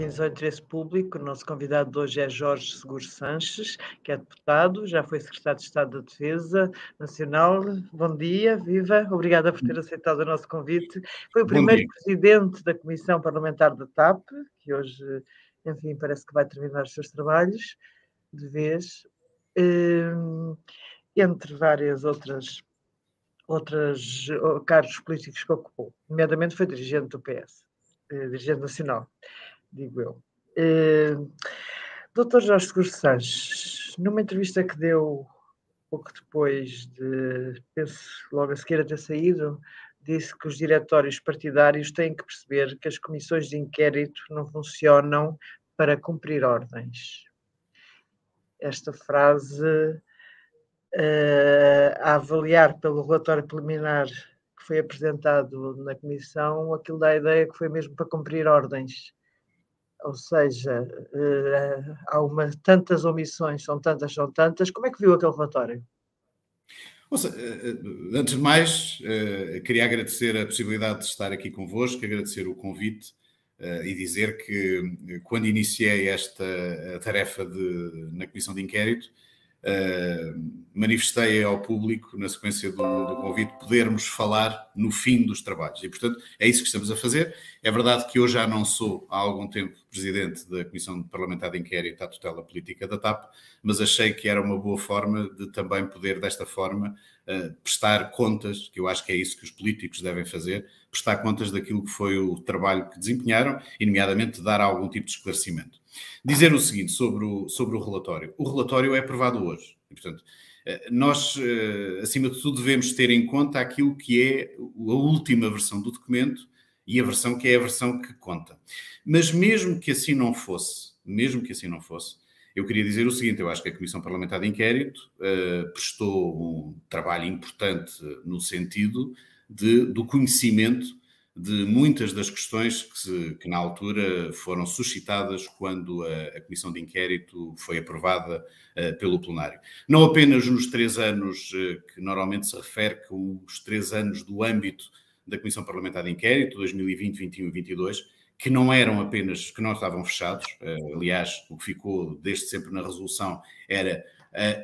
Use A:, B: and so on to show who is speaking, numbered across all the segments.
A: bem-vindos ao Interesse Público. O nosso convidado de hoje é Jorge Seguro Sanches, que é deputado, já foi secretário de Estado da Defesa Nacional. Bom dia, viva. Obrigada por ter aceitado o nosso convite. Foi o primeiro presidente da Comissão Parlamentar da TAP, que hoje, enfim, parece que vai terminar os seus trabalhos de vez, hum, entre várias outras outros cargos políticos que ocupou, nomeadamente foi dirigente do PS, eh, dirigente nacional digo eu. Uh, Doutor Jorge Seguro Sanches, numa entrevista que deu pouco depois de, penso logo a seguir a ter saído, disse que os diretórios partidários têm que perceber que as comissões de inquérito não funcionam para cumprir ordens. Esta frase, uh, a avaliar pelo relatório preliminar que foi apresentado na comissão, aquilo dá a ideia que foi mesmo para cumprir ordens ou seja, uh, há uma, tantas omissões, são tantas, são tantas. Como é que viu aquele relatório?
B: Ouça, eh, eh, antes de mais, queria agradecer a possibilidade de estar aqui convosco, agradecer o convite e dizer que quando iniciei esta tarefa de, na Comissão de Inquérito, manifestei ao público, na sequência do, do, convite, podermos falar no fim dos trabalhos. E, portanto, é isso que estamos a fazer. É verdade que eu já não sou, há algum tempo, presidente da Comissão Parlamentar de Inquérito à Tutela Política da TAP, mas achei que era uma boa forma de também poder, desta forma, uh, prestar contas, que eu acho que é isso que os políticos devem fazer, prestar contas daquilo que foi o trabalho que desempenharam e, nomeadamente, dar algum tipo de esclarecimento. Dizer o seguinte sobre o, sobre o relatório. O relatório é aprovado hoje. E, portanto, nós, eh, acima de tudo, devemos ter em conta aquilo que é a última versão do documento e a versão que é a versão que conta. Mas mesmo que assim não fosse, mesmo que assim não fosse, eu queria dizer o seguinte: eu acho que a Comissão Parlamentar de Inquérito uh, prestou um trabalho importante no sentido de, do conhecimento de muitas das questões que, se, que na altura foram suscitadas quando a, a, Comissão de Inquérito foi aprovada uh, pelo plenário. Não apenas nos três anos uh, que normalmente se refere que os três anos do âmbito da Comissão Parlamentar de Inquérito, 2020, 2021 e 2022, que não eram apenas, que não estavam fechados, uh, aliás, o que ficou desde sempre na resolução era,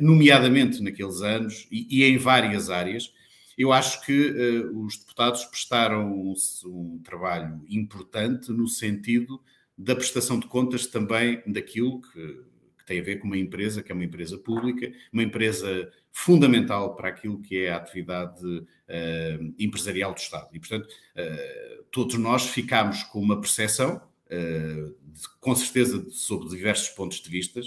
B: nomeadamente naqueles anos e, e em várias áreas, eu acho que uh, os deputados prestaram um, um, trabalho importante no sentido da prestação de contas também daquilo que, que, tem a ver com uma empresa que é uma empresa pública, uma empresa fundamental para aquilo que é a atividade uh, empresarial do Estado. E, portanto, uh, todos nós ficámos com uma percepção, com certeza sob diversos pontos de vista,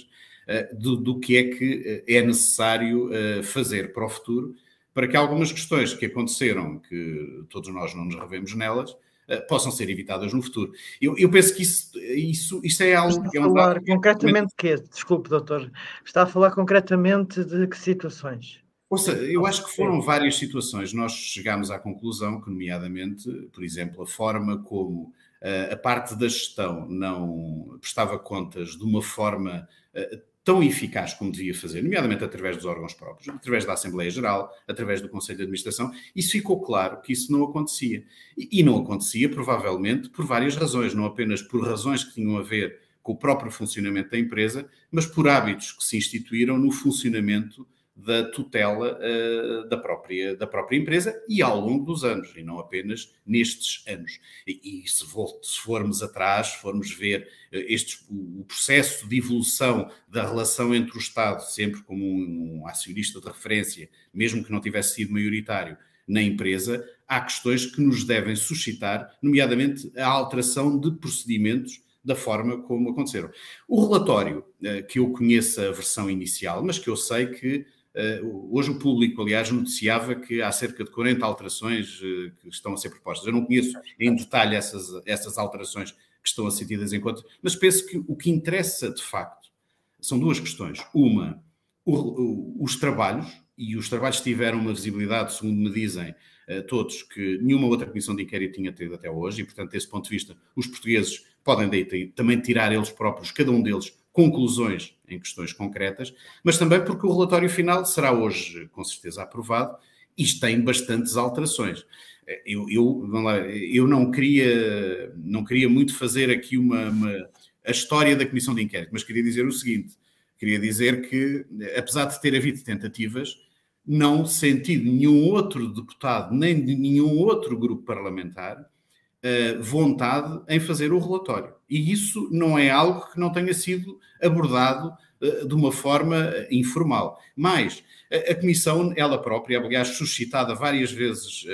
B: do, do, que é que é necessário fazer para o futuro para que algumas questões que aconteceram, que todos nós não nos revemos nelas, uh, possam ser evitadas no futuro. Eu, eu penso que isso, isso, isso é algo
A: Está
B: a
A: é um falar concretamente de quê? Desculpe, doutor. Está a falar concretamente de que situações?
B: Ouça, eu acho que foram várias situações. Nós chegámos à conclusão que, nomeadamente, por exemplo, a forma como uh, a parte da gestão não prestava contas de uma forma uh, tão eficaz como devia fazer, nomeadamente através dos órgãos próprios, através da Assembleia Geral, através do Conselho de Administração, isso ficou claro que isso não acontecia. E, não acontecia, provavelmente, por várias razões, não apenas por razões que tinham a ver com o próprio funcionamento da empresa, mas por hábitos que se instituíram no funcionamento da tutela uh, da, própria, da própria empresa e ao longo dos anos, e não apenas nestes anos. E, e se, se, formos atrás, formos ver uh, estes, o, processo de evolução da relação entre o Estado, sempre como um, um acionista de referência, mesmo que não tivesse sido maioritário na empresa, há questões que nos devem suscitar, nomeadamente a alteração de procedimentos da forma como aconteceram. O relatório, uh, que eu conheço a versão inicial, mas que eu sei que hoje o público, aliás, noticiava que há cerca de 40 alterações uh, que estão a ser propostas. Eu não conheço em detalhe essas, essas alterações que estão a ser tidas em conta, mas penso que o que interessa de facto são duas questões. Uma, o, os trabalhos, e os trabalhos tiveram uma visibilidade, segundo me dizem uh, todos, que nenhuma outra comissão de inquérito tinha tido até hoje, e portanto, desse ponto de vista, os portugueses podem também tirar eles próprios, cada um deles, conclusões em questões concretas, mas também porque o relatório final será hoje, com certeza, aprovado. Isto tem bastantes alterações. Eu, eu, lá, eu não, queria, não queria muito fazer aqui uma, uma, a história da Comissão de Inquérito, mas queria dizer o seguinte: queria dizer que, apesar de ter havido tentativas, não senti nenhum outro deputado, nem de nenhum outro grupo parlamentar, uh, vontade em fazer o relatório. E isso não é algo que não tenha sido abordado uh, de uma forma informal. Mas a, Comissão, ela própria, aliás, suscitada várias vezes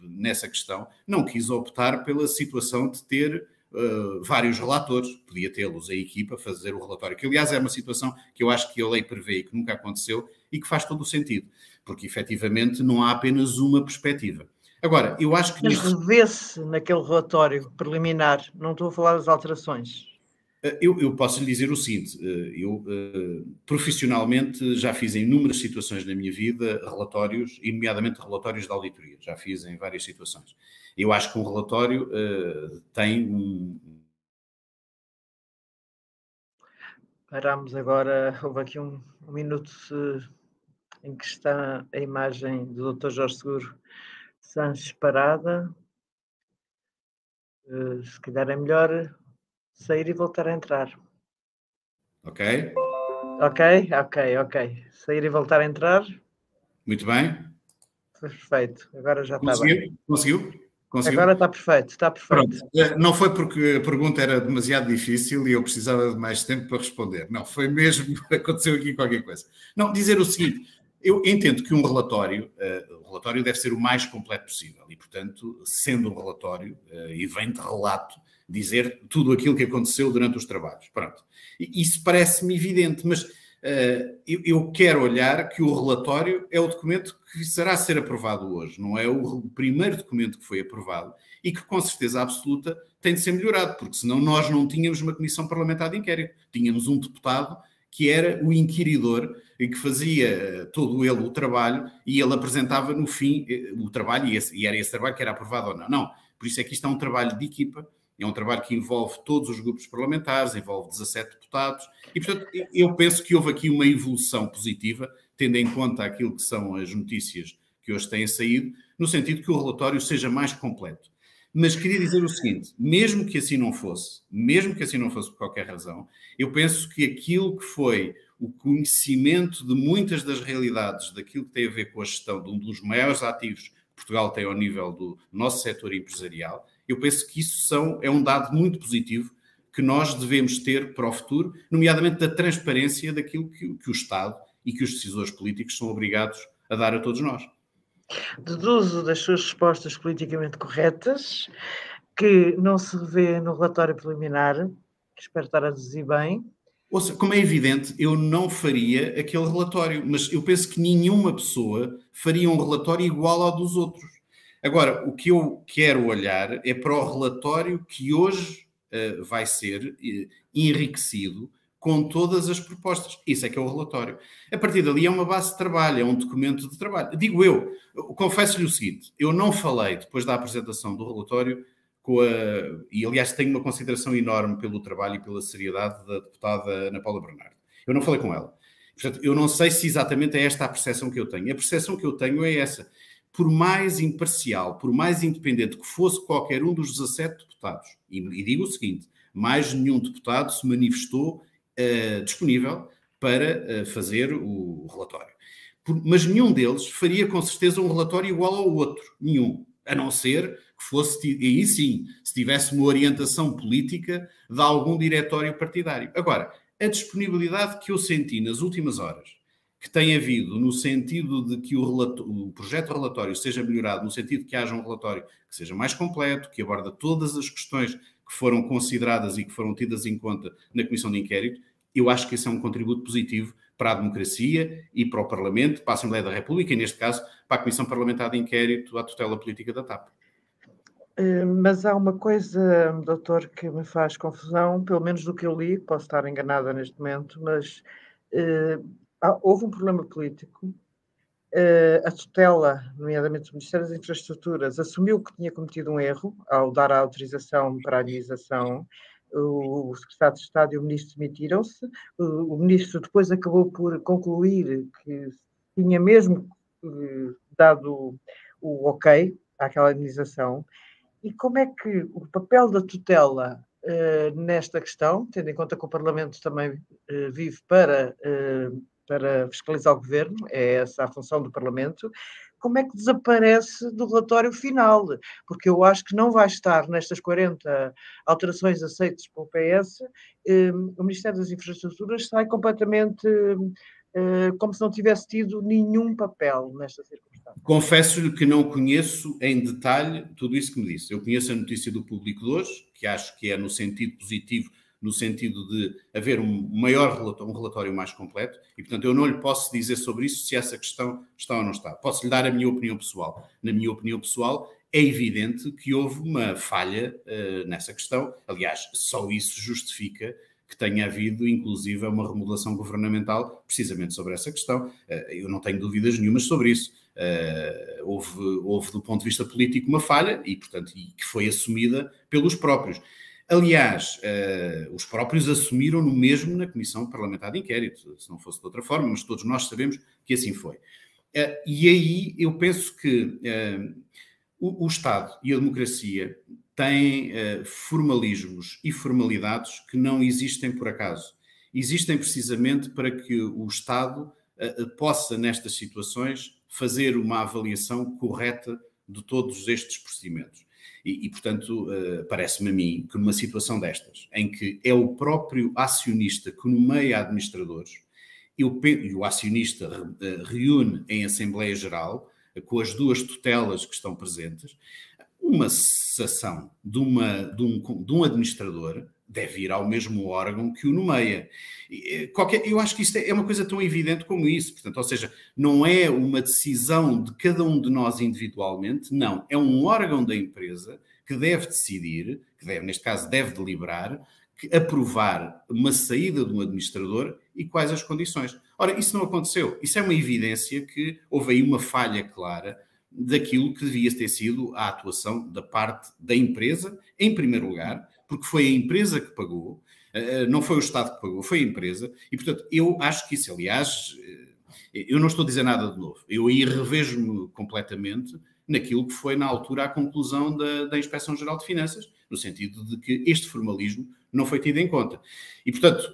B: nessa questão, não quis optar pela situação de ter Uh, vários relatores, podia tê-los a equipa fazer o relatório, que aliás é uma situação que eu acho que a lei prevê e que nunca aconteceu e que faz todo o sentido, porque efetivamente não há apenas uma perspectiva. Agora, eu acho que.
A: Mas revê-se naquele relatório preliminar, não estou a falar das alterações.
B: Eh, eu, eu, posso lhe dizer o seguinte: eh, eu uh, profissionalmente já fiz em inúmeras situações na minha vida relatórios, e nomeadamente relatórios de auditoria, já fiz em várias situações. Eu acho que um relatório uh, tem um.
A: Paramos agora, houve aqui um, um minuto em que está a imagem do Dr. Jorge Seguro Sanches parada. Uh, se calhar é melhor sair e voltar a entrar.
B: Ok.
A: Ok, ok, ok. Sair e voltar a entrar.
B: Muito bem.
A: Perfeito. Agora já
B: Conseguiu?
A: está bem.
B: Conseguiu? Conseguiu?
A: Agora está perfeito, está perfeito.
B: Pronto. Eh, não foi porque a pergunta era demasiado difícil e eu precisava de mais tempo para responder. Não, foi mesmo, aconteceu aqui qualquer coisa. Não, dizer o seguinte, eu entendo que um relatório, uh, o relatório deve ser o mais completo possível e, portanto, sendo um relatório uh, e vem de relato, dizer tudo aquilo que aconteceu durante os trabalhos. Pronto. Isso parece-me evidente, mas uh, eu, eu, quero olhar que o relatório é o documento que será ser aprovado hoje, não é o primeiro documento que foi aprovado e que, com certeza absoluta, tem de ser melhorado, porque senão nós não tínhamos uma comissão parlamentar de inquérito. Tínhamos um deputado que era o inquiridor que fazia eh, todo ele o trabalho e ele apresentava no fim eh, o trabalho e, esse, e era esse trabalho que era aprovado ou não. Não, por isso é que isto é um trabalho de equipa, é um trabalho que envolve todos os grupos parlamentares, envolve 17 deputados e, portanto, eu penso que houve aqui uma evolução positiva, tendo em conta aquilo que são as notícias que hoje têm saído, no sentido que o relatório seja mais completo. Mas queria dizer o seguinte: mesmo que assim não fosse, mesmo que assim não fosse por qualquer razão, eu penso que aquilo que foi o conhecimento de muitas das realidades daquilo que tem a ver com a gestão de um dos maiores ativos que Portugal tem ao nível do nosso setor empresarial, eu penso que isso são, é um dado muito positivo que nós devemos ter para o futuro, nomeadamente da transparência daquilo que, que o Estado e que os decisores políticos são obrigados a dar a todos nós.
A: Deduzo das suas respostas politicamente corretas que não se revê no relatório preliminar, espero estar a deduzir bem.
B: Como é evidente, eu não faria aquele relatório, mas eu penso que nenhuma pessoa faria um relatório igual ao dos outros. Agora, o que eu quero olhar é para o relatório que hoje uh, vai ser uh, enriquecido com todas as propostas. Isso é que é o relatório. A partir dali é uma base de trabalho, é um documento de trabalho. Digo eu, confesso-lhe o seguinte: eu não falei depois da apresentação do relatório com a. E aliás, tenho uma consideração enorme pelo trabalho e pela seriedade da deputada Ana Paula Bernardo. Eu não falei com ela. Portanto, eu não sei se exatamente é esta a percepção que eu tenho. A percepção que eu tenho é essa. Por mais imparcial, por mais independente que fosse qualquer um dos 17 deputados, e, e digo o seguinte: mais nenhum deputado se manifestou uh, disponível para uh, fazer o relatório. Por, mas nenhum deles faria com certeza um relatório igual ao outro, nenhum, a não ser que fosse, e aí sim, se tivesse uma orientação política de algum diretório partidário. Agora, a disponibilidade que eu senti nas últimas horas, que tem havido no sentido de que o, o projeto relatório seja melhorado, no sentido de que haja um relatório que seja mais completo, que aborda todas as questões que foram consideradas e que foram tidas em conta na Comissão de Inquérito, eu acho que esse é um contributo positivo para a democracia e para o Parlamento, para a Assembleia da República e, neste caso, para a Comissão Parlamentar de Inquérito à tutela política da TAP.
A: Eh, mas há uma coisa, doutor, que me faz confusão, pelo menos do que eu li, posso estar enganada neste momento, mas uh, houve um problema político Uh, a tutela, nomeadamente o Ministério das Infraestruturas, assumiu que tinha cometido um erro ao dar a autorização para a analisação. O, secretário de Estado e o ministro demitiram-se. O, o, ministro depois acabou por concluir que tinha mesmo dado o ok àquela indenização. E como é que o papel da tutela nesta questão, tendo em conta que o Parlamento também vive para, para fiscalizar o governo, é essa a função do Parlamento, como é que desaparece do relatório final? Porque eu acho que não vai estar nestas 40 alterações aceitas pelo PS, o Ministério das Infraestruturas sai completamente eh, como se não tivesse tido nenhum papel nesta circunstância.
B: Confesso-lhe que não conheço em detalhe tudo isso que me disse. Eu conheço a notícia do público de hoje, que acho que é no sentido positivo, no sentido de haver um maior relatório, um relatório mais completo, e portanto eu não lhe posso dizer sobre isso se essa questão está ou não está. Posso lhe dar a minha opinião pessoal. Na minha opinião pessoal, é evidente que houve uma falha uh, nessa questão. Aliás, só isso justifica que tenha havido, inclusive, uma remodelação governamental precisamente sobre essa questão. Eh, eu não tenho dúvidas nenhumas sobre isso. Eh, houve, houve, do ponto de vista político, uma falha e, portanto, e que foi assumida pelos próprios. Aliás, uh, os próprios assumiram no mesmo na Comissão Parlamentar de Inquérito, se não fosse de outra forma, mas todos nós sabemos que assim foi. E aí eu penso que o, o, Estado e a democracia têm uh, formalismos e formalidades que não existem por acaso. Existem precisamente para que o Estado uh, possa, nestas situações, fazer uma avaliação correta de todos estes procedimentos. E, e portanto, uh, parece-me a mim que numa situação destas, em que é o próprio acionista que nomeia administradores, e o acionista reúne em Assembleia Geral, com as duas tutelas que estão presentes, uma cessação de, uma, de, um, de um administrador deve ir ao mesmo órgão que o nomeia. Eh, qualquer, eu acho que isto é, é uma coisa tão evidente como isso. Portanto, ou seja, não é uma decisão de cada um de nós individualmente, não. É um órgão da empresa que deve decidir, que deve, neste caso, deve deliberar, que aprovar uma saída de um administrador e quais as condições. Ora, isso não aconteceu. Isso é uma evidência que houve aí uma falha clara daquilo que devia ter sido a atuação da parte da empresa, em primeiro lugar, porque foi a empresa que pagou, eh, eh, não foi o Estado que pagou, foi a empresa, e portanto eu acho que isso, aliás, eh, eu não estou a dizer nada de novo, eu aí revejo-me completamente naquilo que foi na altura a conclusão da, da Inspeção-Geral de Finanças, no sentido de que este formalismo não foi tido em conta. E portanto,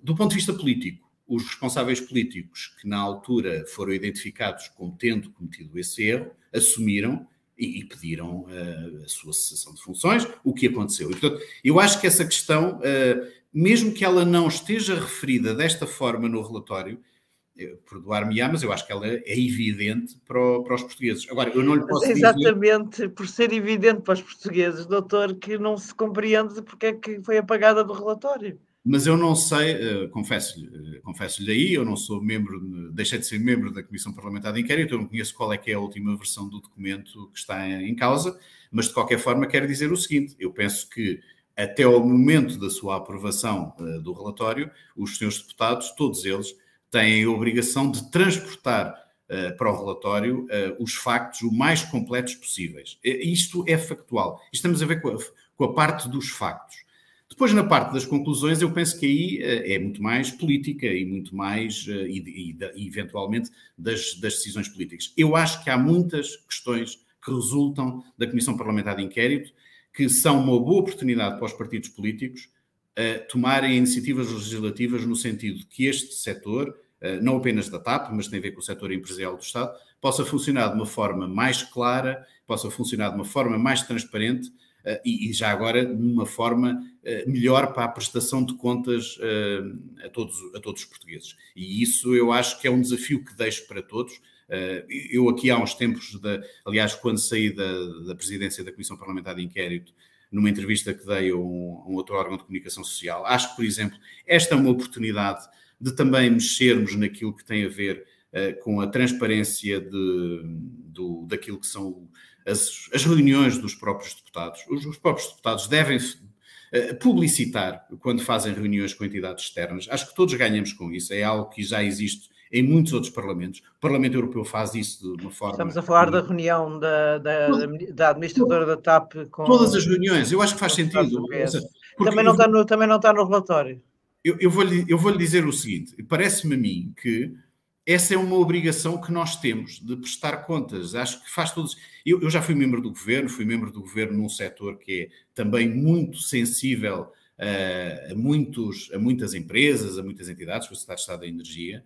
B: do ponto de vista político, os responsáveis políticos que na altura foram identificados como tendo cometido esse erro assumiram e, e pediram uh, a sua cessação de funções, o que aconteceu. E, portanto, eu acho que essa questão, uh, mesmo que ela não esteja referida desta forma no relatório, eh, perdoar-me-á, mas eu acho que ela é evidente para, o, para, os portugueses. Agora, eu não lhe posso
A: Exatamente,
B: dizer...
A: por ser evidente para os portugueses, doutor, que não se compreende porque é que foi apagada do relatório.
B: Mas eu não sei, uh, confesso-lhe uh, confesso aí, eu não sou membro, deixei de ser membro da Comissão Parlamentar de Inquérito, eu não conheço qual é que é a última versão do documento que está em, causa, mas de qualquer forma quero dizer o seguinte, eu penso que até ao momento da sua aprovação uh, do relatório, os senhores deputados, todos eles, têm a obrigação de transportar para o relatório os factos o mais completos possíveis. Isto é factual. Estamos a ver com a, com a parte dos factos. Depois, na parte das conclusões, eu penso que aí uh, é muito mais política e muito mais, uh, e, e, eventualmente, das, das, decisões políticas. Eu acho que há muitas questões que resultam da Comissão Parlamentar de Inquérito que são uma boa oportunidade para os partidos políticos uh, tomarem iniciativas legislativas no sentido que este setor, não apenas da TAP, mas tem a ver com o setor empresarial do Estado, possa funcionar de uma forma mais clara, possa funcionar de uma forma mais transparente e, e, já agora numa forma uh, melhor para a prestação de contas uh, a, todos, a todos os portugueses. E isso eu acho que é um desafio que deixo para todos. eu aqui há uns tempos, de, aliás, quando saí da, da presidência da Comissão Parlamentar de Inquérito, numa entrevista que dei a um, a um outro órgão de comunicação social, acho que, por exemplo, esta é uma oportunidade de também mexermos naquilo que tem a ver uh, com a transparência de, do, daquilo que são as, as reuniões dos próprios deputados. Os, os próprios deputados devem uh, publicitar quando fazem reuniões com entidades externas. Acho que todos ganhamos com isso. É algo que já existe em muitos outros parlamentos. O Parlamento Europeu faz isso de uma forma.
A: Estamos a falar da reunião da, da, da administradora da TAP com.
B: Todas as reuniões, eu acho que faz sentido.
A: Também não, está no, também não está no relatório.
B: Eu, eu vou-lhe eu vou dizer o seguinte: parece-me a mim que essa é uma obrigação que nós temos de prestar contas. Acho que faz todos. Eu, eu já fui membro do governo, fui membro do governo num setor que é também muito sensível uh, a, muitos, a muitas empresas, a muitas entidades, a Sociedade de Estado da Energia,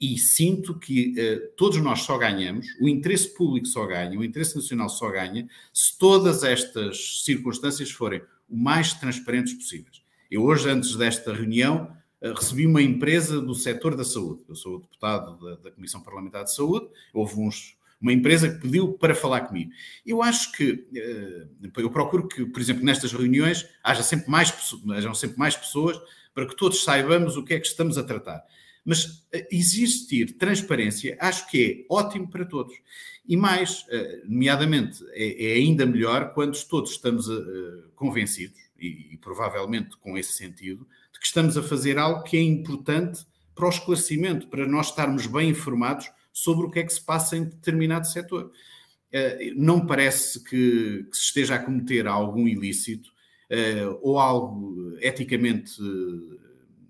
B: e sinto que uh, todos nós só ganhamos, o interesse público só ganha, o interesse nacional só ganha, se todas estas circunstâncias forem o mais transparentes possíveis. Eu hoje, antes desta reunião, recebi uma empresa do setor da saúde. Eu sou deputado da, da Comissão Parlamentar de Saúde, houve uns, uma empresa que pediu para falar comigo. Eu acho que, eh, eu procuro que, por exemplo, nestas reuniões haja sempre mais, hajam sempre mais pessoas para que todos saibamos o que é que estamos a tratar. Mas eh, existir transparência acho que é ótimo para todos. E mais, nomeadamente, é, é ainda melhor quando todos estamos convencidos, e provavelmente com esse sentido, que estamos a fazer algo que é importante para o esclarecimento, para nós estarmos bem informados sobre o que é que se passa em determinado setor. Eh, não parece que, que se esteja a cometer algum ilícito eh, ou algo eticamente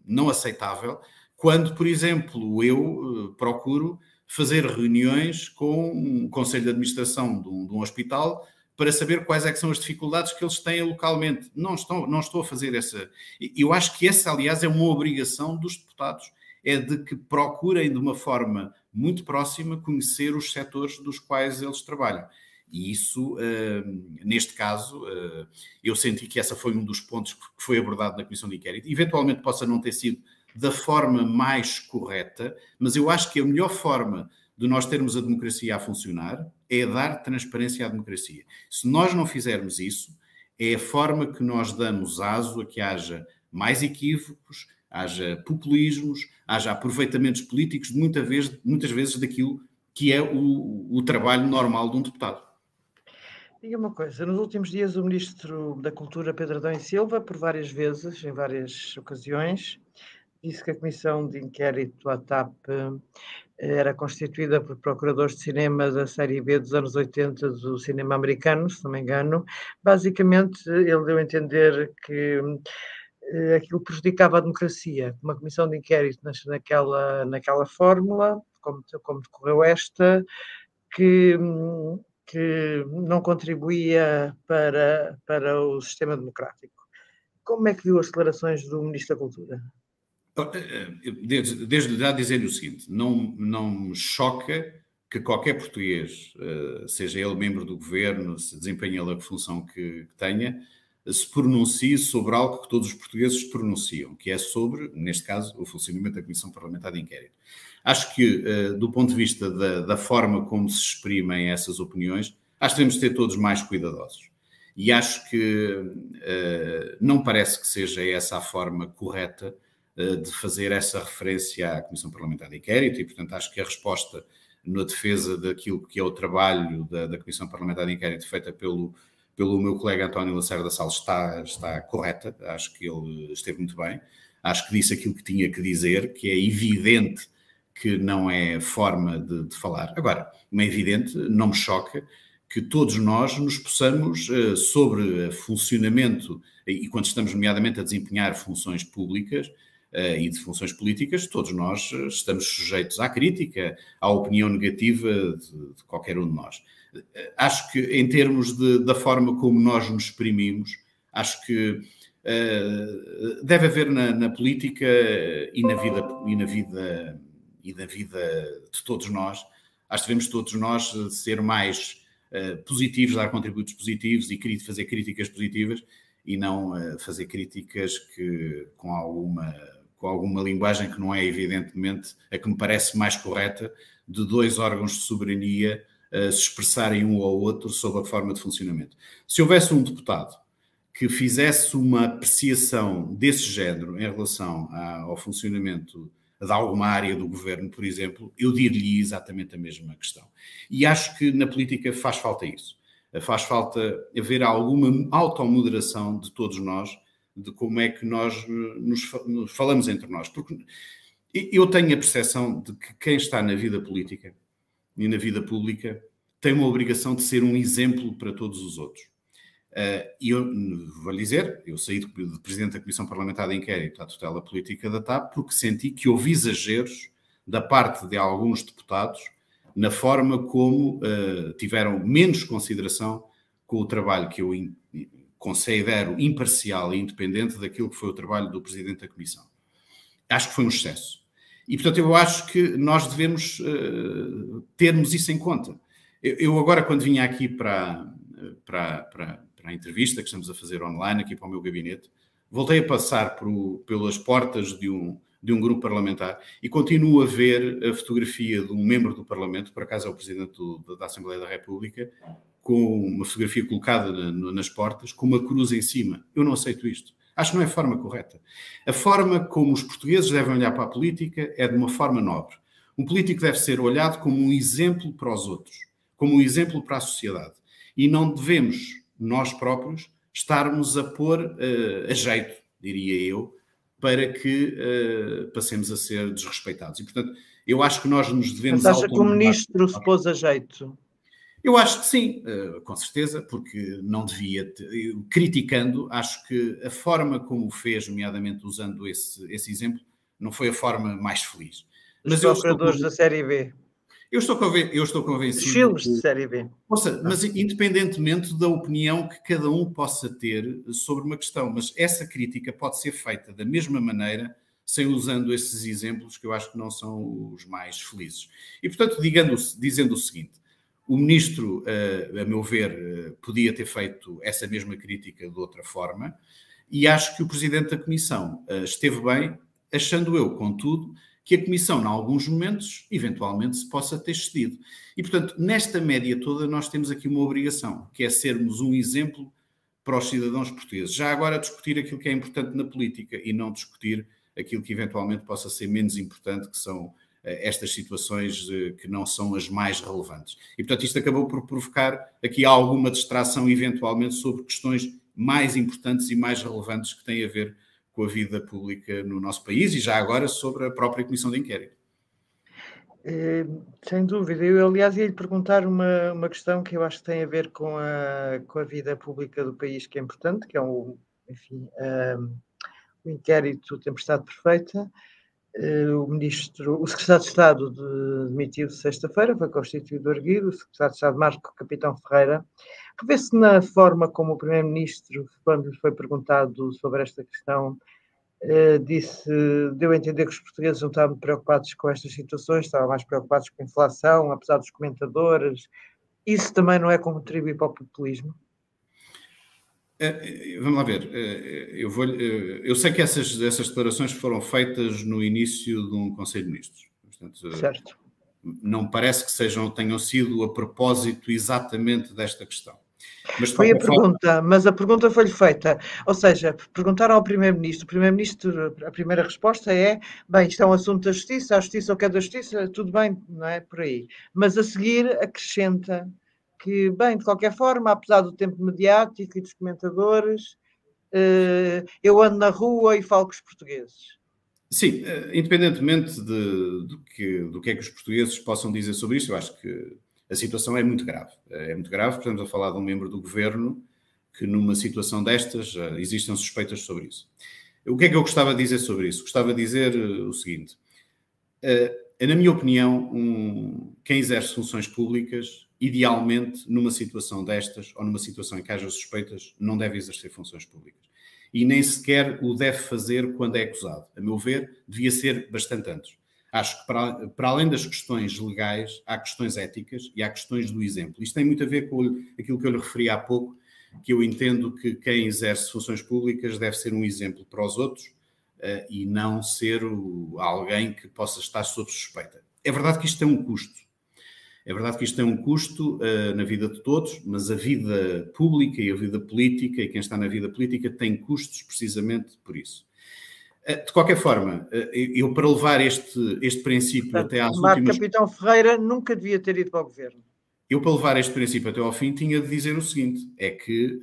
B: não aceitável, quando, por exemplo, eu eh, procuro fazer reuniões com um conselho de administração de um, de um hospital para saber quais é são as dificuldades que eles têm localmente. Não, estão, não estou a fazer essa. Eu acho que essa, aliás, é uma obrigação dos deputados, é de que procurem de uma forma muito próxima conhecer os setores dos quais eles trabalham. E isso, uh, neste caso, uh, eu senti que essa foi um dos pontos que foi abordado na Comissão de Inquérito. Eventualmente possa não ter sido da forma mais correta, mas eu acho que a melhor forma de nós termos a democracia a funcionar é dar transparência à democracia. Se nós não fizermos isso, é a forma que nós damos aso a que haja mais equívocos, haja populismos, haja aproveitamentos políticos muita vez, muitas vezes daquilo que é o, o trabalho normal de um deputado.
A: Diga uma coisa, nos últimos dias o Ministro da Cultura, Pedro Adão e Silva, por várias vezes, em várias ocasiões, disse que a Comissão de Inquérito à TAP era constituída por procuradores de cinema da série B dos anos 80 do cinema americano, se não me engano. Basicamente, ele deu a entender que eh, aquilo prejudicava a democracia. Uma comissão de inquérito naquela, naquela fórmula, como, como decorreu esta, que, que não contribuía para, para o sistema democrático. Como é que viu as declarações do Ministro da Cultura?
B: Eh, eh, desde, desde já dizer-lhe o seguinte: não, não me choca que qualquer português, eh, seja ele membro do governo, se desempenhe ele a função que, que tenha, se pronuncie sobre algo que todos os portugueses pronunciam, que é sobre, neste caso, o funcionamento da Comissão Parlamentar de Inquérito. Acho que, do ponto de vista da, da forma como se exprimem essas opiniões, acho que devemos ter todos mais cuidadosos. E acho que não parece que seja essa a forma correta de fazer essa referência à Comissão Parlamentar de Inquérito e, portanto, acho que a resposta na defesa daquilo que é o trabalho da, da Comissão Parlamentar de Inquérito feita pelo, pelo meu colega António Lacerda Salles está, está correta, acho que ele esteve muito bem, acho que disse aquilo que tinha que dizer, que é evidente que não é forma de, de falar. Agora, é evidente, não me choca que todos nós nos possamos, eh, sobre funcionamento, e quando estamos nomeadamente a desempenhar funções públicas, e de funções políticas, todos nós eh, estamos sujeitos à crítica, à opinião negativa de, de qualquer um de nós. Eh, acho que, em termos de, da forma como nós nos exprimimos, acho que uh, deve haver na, na, política e na vida e na vida e na vida de todos nós, acho que devemos todos nós ser mais uh, positivos, dar contributos positivos e fazer críticas positivas e não uh, fazer críticas que com alguma com alguma linguagem que não é evidentemente a que me parece mais correta, de dois órgãos de soberania uh, se expressarem um ao outro sobre a forma de funcionamento. Se houvesse um deputado que fizesse uma apreciação desse género em relação ao funcionamento de alguma área do governo, por exemplo, eu diria-lhe exatamente a mesma questão. E acho que na política faz falta isso. Faz falta haver alguma automoderação de todos nós de como é que nós eh, nos, falamos entre nós. Porque eu tenho a percepção de que quem está na vida política e na vida pública tem uma obrigação de ser um exemplo para todos os outros. Eh, e eu vou lhe dizer, eu saí de, Presidente da Comissão Parlamentar de Inquérito à tutela política da TAP porque senti que houve exageros da parte de alguns deputados na forma como uh, tiveram menos consideração com o trabalho que eu considero imparcial e independente daquilo que foi o trabalho do Presidente da Comissão. Acho que foi um excesso. E, portanto, eu acho que nós devemos uh, termos isso em conta. Eu, eu, agora, quando vinha aqui para, para, para, para, a entrevista que estamos a fazer online, aqui para o meu gabinete, voltei a passar por, pelas portas de um, de um grupo parlamentar e continuo a ver a fotografia de um membro do Parlamento, por acaso é o Presidente do, da Assembleia da República, com uma fotografia colocada na, nas portas, com uma cruz em cima. Eu não aceito isto. Acho que não é a forma correta. A forma como os portugueses devem olhar para a política é de uma forma nobre. Um político deve ser olhado como um exemplo para os outros, como um exemplo para a sociedade. E não devemos, nós próprios, estarmos a pôr uh, a jeito, diria eu, para que uh, passemos a ser desrespeitados. E, portanto, eu acho que nós nos devemos.
A: Mas acha que o ministro se pôs a jeito?
B: Eu acho que sim, uh, com certeza, porque não devia. criticando, acho que a forma como o fez, nomeadamente usando esse, esse exemplo, não foi a forma mais feliz.
A: Os Mas operadores da Série B.
B: Eu estou, eu estou convencido. Os
A: filmes de Série B.
B: Ouça, mas independentemente da opinião que cada um possa ter sobre uma questão, mas essa crítica pode ser feita da mesma maneira, sem usando esses exemplos que eu acho que não são os mais felizes. E, portanto, digando, dizendo o seguinte: o ministro, eh, a meu ver, eh, podia ter feito essa mesma crítica de outra forma, e acho que o presidente da comissão eh, esteve bem, achando eu, contudo, que a Comissão, em alguns momentos, eventualmente se possa ter cedido. E, portanto, nesta média toda, nós temos aqui uma obrigação, que é sermos um exemplo para os cidadãos portugueses. Já agora discutir aquilo que é importante na política e não discutir aquilo que eventualmente possa ser menos importante, que são estas situações eh, que não são as mais relevantes. E, portanto, isto acabou por provocar aqui alguma distração, eventualmente, sobre questões mais importantes e mais relevantes que têm a ver com a vida pública no nosso país e já agora sobre a própria Comissão de Inquérito.
A: É, sem dúvida. Eu, aliás, ia lhe perguntar uma, uma questão que eu acho que tem a ver com a, com a vida pública do país, que é importante, que é um, enfim, um, o inquérito Tempestade Perfeita. Uh, o ministro, o secretário de Estado de, demitiu-se sexta-feira, foi constituído erguido, o secretário de Estado Marco Capitão Ferreira. Revê-se na forma como o primeiro-ministro, quando lhe foi perguntado sobre esta questão, uh, disse, deu a entender que os portugueses não estavam preocupados com estas situações, estavam mais preocupados com a inflação, apesar dos comentadores. Isso também não é contribuir para o populismo?
B: Eh, vamos lá ver, eh, eu, vou, eh, eu sei que essas, essas declarações foram feitas no início de um Conselho de Ministros.
A: Portanto, certo.
B: Não parece que sejam, tenham sido a propósito exatamente desta questão.
A: Mas, foi a pergunta, mas a pergunta foi-lhe feita. Ou seja, perguntaram ao Primeiro-Ministro. O Primeiro-Ministro, a primeira resposta é: bem, isto é um assunto da Justiça, a Justiça ou que é da Justiça, tudo bem, não é por aí. Mas a seguir acrescenta que, bem, de qualquer forma, apesar do tempo mediático e dos comentadores, eh, eu ando na rua e falo com os portugueses.
B: Sim, eh, independentemente de, do, que, do que é que os portugueses possam dizer sobre isso, eu acho que a situação é muito grave. É muito grave, estamos a falar de um membro do governo que numa situação destas existem suspeitas sobre isso. O que é que eu gostava de dizer sobre isso? Gostava de dizer eh, o seguinte: na minha opinião, um, quem exerce funções públicas idealmente, numa situação destas, ou numa situação em que haja suspeitas, não deve exercer funções públicas. E nem sequer o deve fazer quando é acusado. A meu ver, devia ser bastante antes. Acho que, para, para além das questões legais, há questões éticas e há questões do exemplo. Isto tem muito a ver com aquilo que eu lhe referi há pouco, que eu entendo que quem exerce funções públicas deve ser um exemplo para os outros e não ser o, alguém que possa estar sob suspeita. É verdade que isto tem um custo é verdade que isto tem um custo uh, na vida de todos, mas a vida pública e a vida política, e quem está na vida política, tem custos precisamente por isso. Uh, de qualquer forma, uh, eu para levar este, este princípio Portanto, até às
A: Marco últimas... Capitão Ferreira nunca devia ter ido para o governo.
B: Eu para levar este princípio até ao fim tinha de dizer o seguinte, é que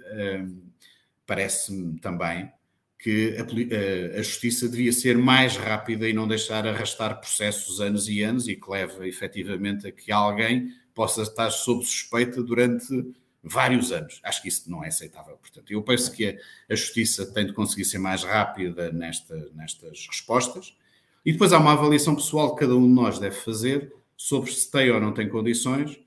B: parece-me também que a, a, justiça devia ser mais rápida e não deixar arrastar processos anos e anos e que leva efetivamente a que alguém possa estar sob suspeita durante vários anos. Acho que isso não é aceitável. Portanto, eu penso que a, a justiça tem de conseguir ser mais rápida nesta, nestas respostas E depois há uma avaliação pessoal que cada um de nós deve fazer sobre se tem ou não tem condições,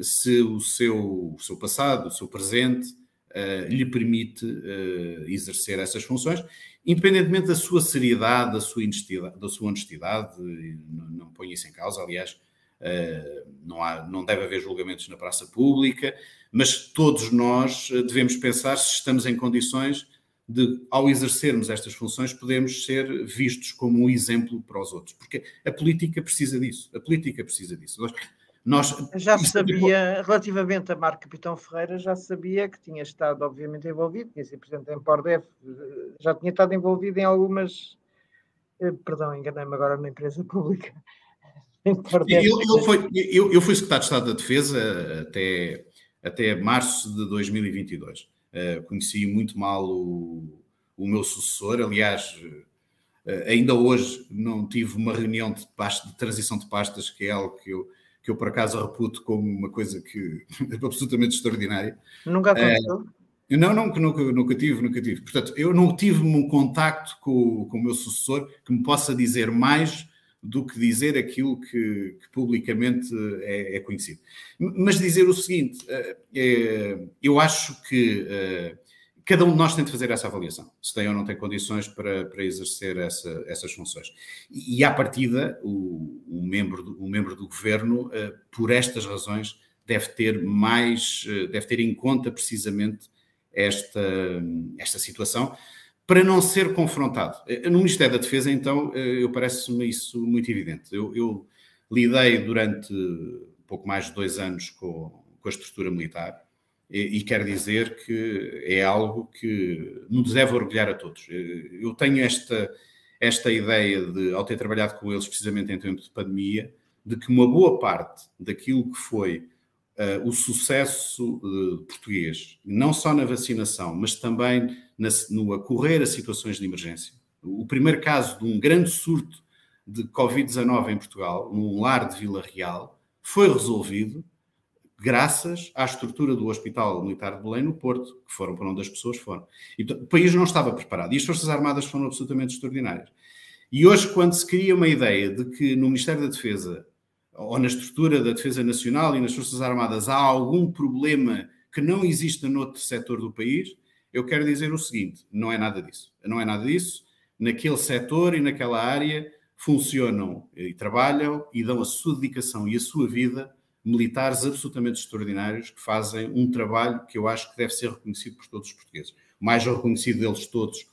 B: se o seu, o seu passado, o seu presente, uh, lhe permite uh, exercer essas funções, independentemente da sua seriedade, da sua honestidade, da sua honestidade não, não ponho isso em causa, aliás, uh, não, há, não deve haver julgamentos na praça pública, mas todos nós devemos pensar se estamos em condições de, ao exercermos estas funções, podemos ser vistos como um exemplo para os outros, porque a política precisa disso. A política precisa disso.
A: Nós, já sabia, relativamente a Marco Capitão Ferreira, já sabia que tinha estado, obviamente, envolvido, tinha sido presidente da Empordef, já tinha estado envolvido em algumas. Eh, perdão, enganei-me agora na empresa pública.
B: Eu, eu, foi, eu, eu fui secretário de Estado da Defesa até, até março de 2022. Uh, conheci muito mal o, o meu sucessor, aliás, uh, ainda hoje não tive uma reunião de, pasta, de transição de pastas, que é algo que eu, que eu por acaso reputo como uma coisa que é absolutamente extraordinária.
A: Nunca aconteceu? Uh,
B: não, não, nunca, nunca tive, nunca tive. Portanto, eu não tive um contacto com, com o meu sucessor que me possa dizer mais do que dizer aquilo que, que publicamente é, é, conhecido. Mas dizer o seguinte, eh, é, eu acho que é, cada um de nós tem de fazer essa avaliação, se tem ou não tem condições para, para exercer essa, essas funções. E, e à partida, o, o, membro do, o membro do governo, eh, por estas razões, deve ter mais, deve ter em conta precisamente esta, esta situação, para não ser confrontado. Eh, no Ministério da Defesa, então, eh, eu parece-me isso muito evidente. Eu, eu, lidei durante pouco mais de dois anos com, com a estrutura militar e, e quero dizer que é algo que nos deve orgulhar a todos. Eh, eu tenho esta, esta ideia de, ao ter trabalhado com eles precisamente em tempo de pandemia, de que uma boa parte daquilo que foi uh, o sucesso uh, português, não só na vacinação, mas também na, no acorrer a situações de emergência. O primeiro caso de um grande surto de Covid-19 em Portugal, num lar de Vila Real, foi resolvido graças à estrutura do Hospital Militar de Belém no Porto, que foram para onde as pessoas foram. E, o país não estava preparado e as Forças Armadas foram absolutamente extraordinárias. E hoje, quando se cria uma ideia de que no Ministério da Defesa ou na estrutura da Defesa Nacional e nas Forças Armadas há algum problema que não existe no outro setor do país, eu quero dizer o seguinte: não é nada disso. Não é nada disso. Naquele setor e naquela área funcionam e trabalham e dão a sua dedicação e a sua vida militares absolutamente extraordinários que fazem um trabalho que eu acho que deve ser reconhecido por todos os portugueses. O mais reconhecido deles todos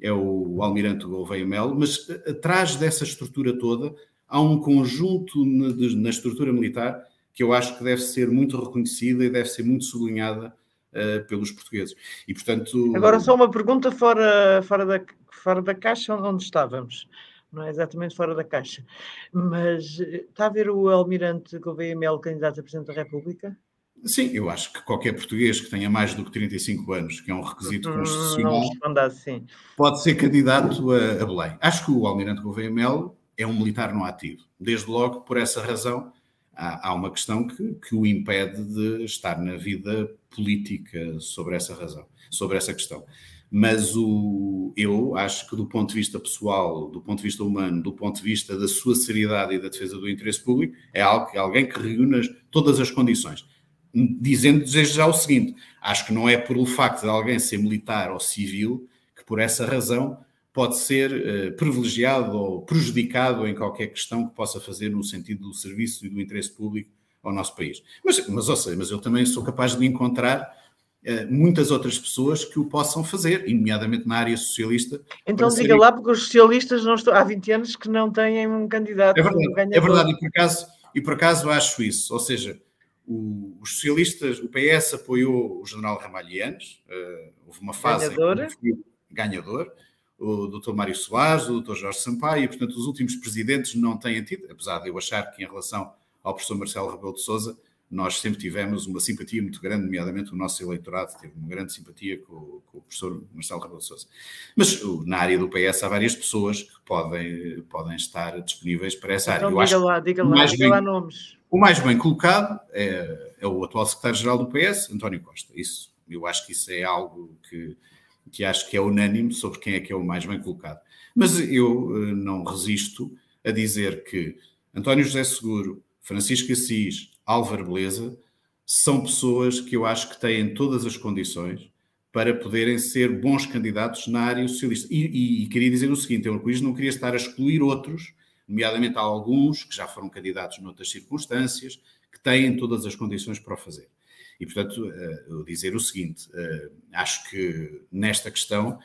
B: é o Almirante Gouveia Melo, mas atrás dessa estrutura toda há um conjunto na estrutura militar que eu acho que deve ser muito reconhecida e deve ser muito sublinhada uh, pelos portugueses. E, portanto...
A: Agora só uma pergunta fora, fora, da, fora da caixa onde estávamos. Não é exatamente fora da caixa. Mas eh, está a ver o Almirante Gouveia Melo candidato a Presidente da República?
B: Sim, eu acho que qualquer português que tenha mais do que 35 anos, que é um requisito hum, constitucional,
A: assim.
B: pode ser candidato a, a Belém. Acho que o Almirante Gouveia Melo é um militar não ativo. Desde logo, por essa razão, há, há uma questão que, que, o impede de estar na vida política sobre essa razão, sobre essa questão. Mas o, eu acho que, do ponto de vista pessoal, do ponto de vista humano, do ponto de vista da sua seriedade e da defesa do interesse público, é algo, alguém que reúne todas as condições. Dizendo desde já o seguinte: acho que não é por o facto de alguém ser militar ou civil que, por essa razão, pode ser uh, privilegiado ou prejudicado em qualquer questão que possa fazer no sentido do serviço e do interesse público ao nosso país. Mas, mas, ou seja, mas eu também sou capaz de encontrar muitas outras pessoas que o possam fazer, nomeadamente na área socialista.
A: Então diga lá, porque os socialistas não estão, há 20 anos que não têm um candidato.
B: É verdade, é verdade e, por acaso, e por acaso acho isso. Ou seja, o, os socialistas, o PS apoiou o general Ramalhianes, uh, houve uma fase
A: ganhador.
B: ganhador, o Dr. Mário Soares, o Dr. Jorge Sampaio, e, portanto, os últimos presidentes não têm tido, apesar de eu achar que, em relação ao professor Marcelo Rebelo de Souza, nós sempre tivemos uma simpatia muito grande, nomeadamente o nosso eleitorado teve uma grande simpatia com, com o professor Marcelo Rebelo de Souza. Mas na área do PS há várias pessoas que podem, podem estar disponíveis para essa
A: então,
B: área.
A: Diga lá, diga lá, diga bem, lá nomes.
B: O mais bem colocado é, é o atual secretário-geral do PS, António Costa. Isso, eu acho que isso é algo que que acho que é unânime sobre quem é que é o mais bem colocado. Mas eu não resisto a dizer que António José Seguro, Francisco Assis, Álvaro Beleza, são pessoas que eu acho que têm todas as condições para poderem ser bons candidatos na área socialista. E, e, e queria dizer o seguinte: eu não queria estar a excluir outros, nomeadamente alguns que já foram candidatos noutras circunstâncias, que têm todas as condições para o fazer. E, portanto, uh, dizer o seguinte: uh, acho que nesta questão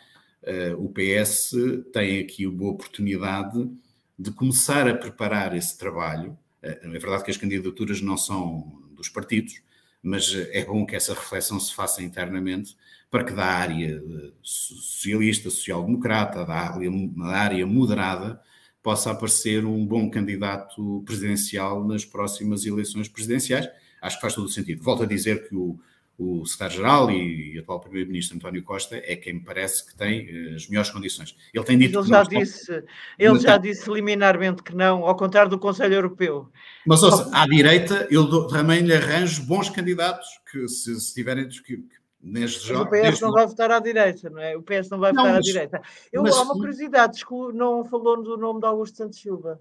B: uh, o PS tem aqui uma oportunidade de começar a preparar esse trabalho. É verdade que as candidaturas não são dos partidos, mas é bom que essa reflexão se faça internamente para que da área socialista, social-democrata, da área, da área moderada, possa aparecer um bom candidato presidencial nas próximas eleições presidenciais. Acho que faz todo o sentido. Volto a dizer que o, o secretário-geral e, e atual primeiro-ministro António Costa é quem me parece que tem uh, as melhores condições.
A: Ele tem dito ele já disse, ele já disse liminarmente que não, ao contrário do Conselho Europeu.
B: Mas ouça, à direita eu também lhe arranjo bons candidatos que se, se tiverem que,
A: Neste mas o PS não vai votar à direita, não é? O PS não vai não, votar mas, à direita. Eu, mas, há uma curiosidade, não falou do nome de Augusto Santos Silva.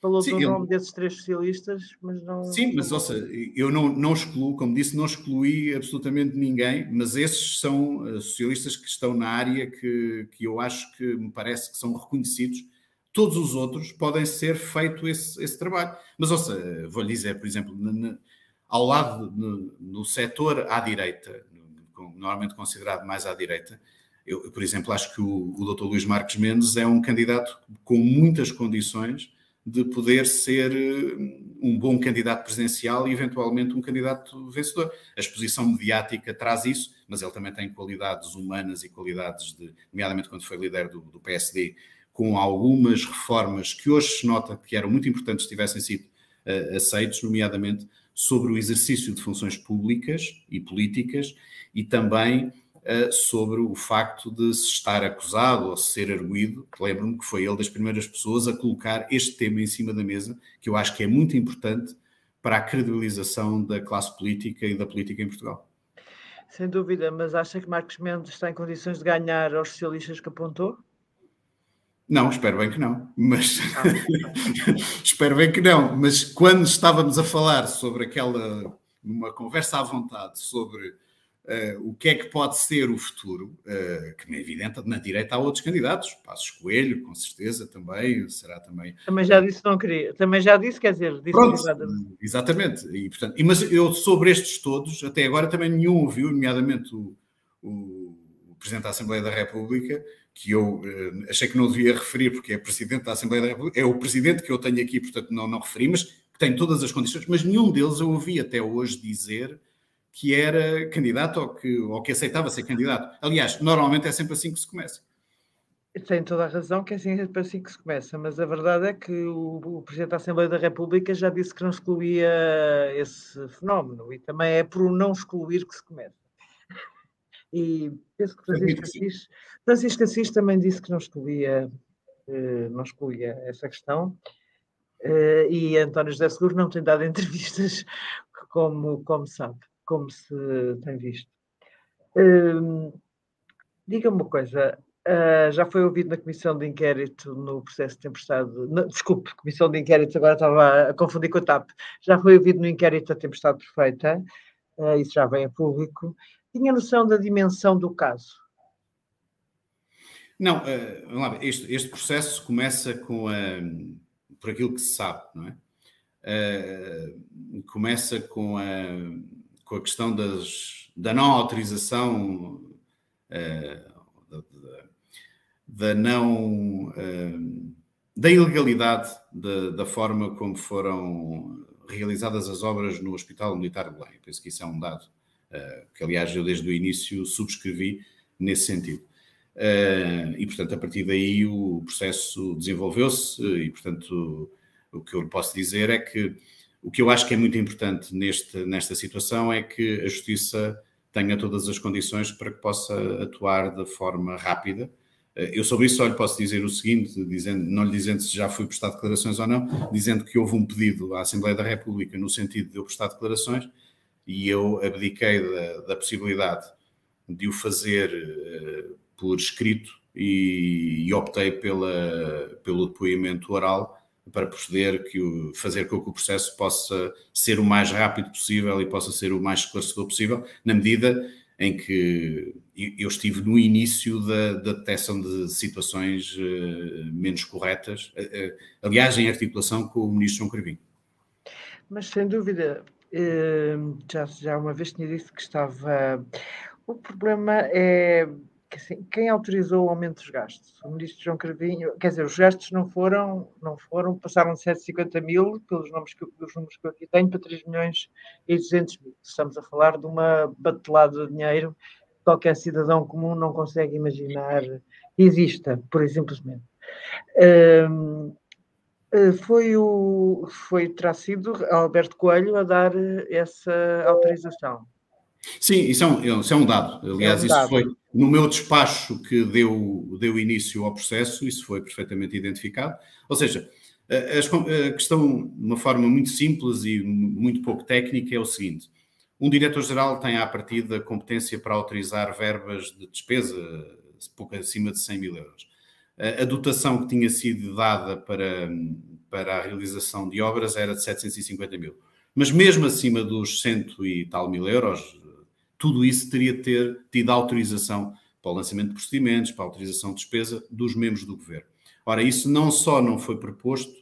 A: Falou Sim, do eu... nome desses três socialistas, mas não.
B: Sim, mas ouça, eu não, não excluo, como disse, não excluí absolutamente ninguém, mas esses são eh, socialistas que estão na área que, que eu acho que me parece que são reconhecidos. Todos os outros podem ser feito esse, esse trabalho. Mas ouça, vou-lhe dizer, por exemplo, na, ao lado, no, no setor à direita, normalmente considerado mais à direita, eu, por exemplo, acho que o, o Dr. Luís Marques Mendes é um candidato com muitas condições de poder ser eh, um bom candidato presidencial e, eventualmente, um candidato vencedor. A exposição mediática traz isso, mas ele também tem qualidades humanas e qualidades, de, nomeadamente quando foi líder do, do PSD, com algumas reformas que hoje se nota que eram muito importantes se tivessem sido uh, aceitos, nomeadamente sobre o exercício de funções públicas e políticas e também sobre o facto de se estar acusado ou se ser arguído. Lembro-me que foi ele das primeiras pessoas a colocar este tema em cima da mesa, que eu acho que é muito importante para a credibilização da classe política e da política em Portugal.
A: Sem dúvida, mas acha que Marcos Mendes está em condições de ganhar aos socialistas que apontou?
B: Não, espero bem que não, mas ah, espero bem que não. Mas quando estávamos a falar sobre aquela, numa conversa à vontade, sobre Uh, o que é que pode ser o futuro, uh, que é evidente, na direita há outros candidatos, Passos Coelho, com certeza também, será também.
A: Também já disse não queria, também já disse, quer dizer, disse
B: Pronto, exatamente. E, portanto, e, mas eu sobre estes todos, até agora também nenhum ouviu, nomeadamente o, o, o Presidente da Assembleia da República, que eu uh, achei que não devia referir, porque é Presidente da Assembleia da República, é o Presidente que eu tenho aqui, portanto não, não referi, mas que tem todas as condições, mas nenhum deles eu ouvi até hoje dizer que era candidato ou que, ou que aceitava ser candidato. Aliás, normalmente é sempre assim que se começa.
A: Tem toda a razão que é sempre assim que se começa, mas a verdade é que o, o, Presidente da Assembleia da República já disse que não excluía esse fenómeno e também é por não excluir que se começa. E penso que Francisco Assis, Francisco Assis também disse que não excluía, eh, não excluía essa questão. Eh, e António José Seguro não tem dado entrevistas, como, como sabe como se tem visto. Hum, Diga-me uma coisa, uh, já foi ouvido na comissão de inquérito no processo de tempestade, não, desculpe, comissão de inquérito, agora estava a confundir com a TAP, já foi ouvido no inquérito da tempestade perfeita, uh, isso já vem a público, tinha noção da dimensão do caso?
B: Não, uh, lá, este, este, processo começa com a, por aquilo que se sabe, não é? Começa com a, com a questão das, da não autorização, uh, da, da, não. Uh, da ilegalidade da, forma como foram realizadas as obras no Hospital Militar de Belém. Penso que isso é um dado uh, que, aliás, eu desde o início subscrevi nesse sentido. Uh, e, portanto, a partir daí o processo desenvolveu-se e, portanto, o, o que eu posso dizer é que o que eu acho que é muito importante neste, nesta situação é que a Justiça tenha todas as condições para que possa atuar de forma rápida. Eu sobre isso só lhe posso dizer o seguinte, dizendo, não lhe dizendo se já fui prestar declarações ou não, dizendo que houve um pedido à Assembleia da República no sentido de eu prestar declarações e eu abdiquei da, da possibilidade de o fazer uh, por escrito e, e optei pela, pelo depoimento oral para proceder, que o, fazer com que o processo possa ser o mais rápido possível e possa ser o mais esclarecedor possível, na medida em que eu estive no início da, da detecção de situações uh, menos corretas, uh, uh, aliás, em articulação com o ministro João Cravinho.
A: Mas, sem dúvida, já, já uma vez tinha dito que estava... O problema é quem autorizou o aumento dos gastos? O ministro João Cravinho, quer dizer, os gastos não foram, não foram, passaram de 750 mil, pelos números que, pelos números que eu aqui tenho, para 3 milhões e 200 mil. Estamos a falar de uma batelada de dinheiro que qualquer cidadão comum não consegue imaginar exista, por exemplo. Um, eh, foi, o, foi terá sido Alberto Coelho a dar essa autorização.
B: Sim, isso é um, isso é um dado. Aliás, é um dado. isso foi no meu despacho que deu, deu início ao processo, isso foi perfeitamente identificado. Ou seja, a, a questão, de uma forma muito simples e muito pouco técnica, é o seguinte: um diretor-geral tem à partida competência para autorizar verbas de despesa pouco acima de 100 mil euros. A, a dotação que tinha sido dada para, para a realização de obras era de 750 mil. Mas mesmo acima dos cento e tal mil euros, tudo isso teria de ter tido autorização para o lançamento de procedimentos, para a autorização de despesa dos membros do governo. Ora, isso não só não foi proposto,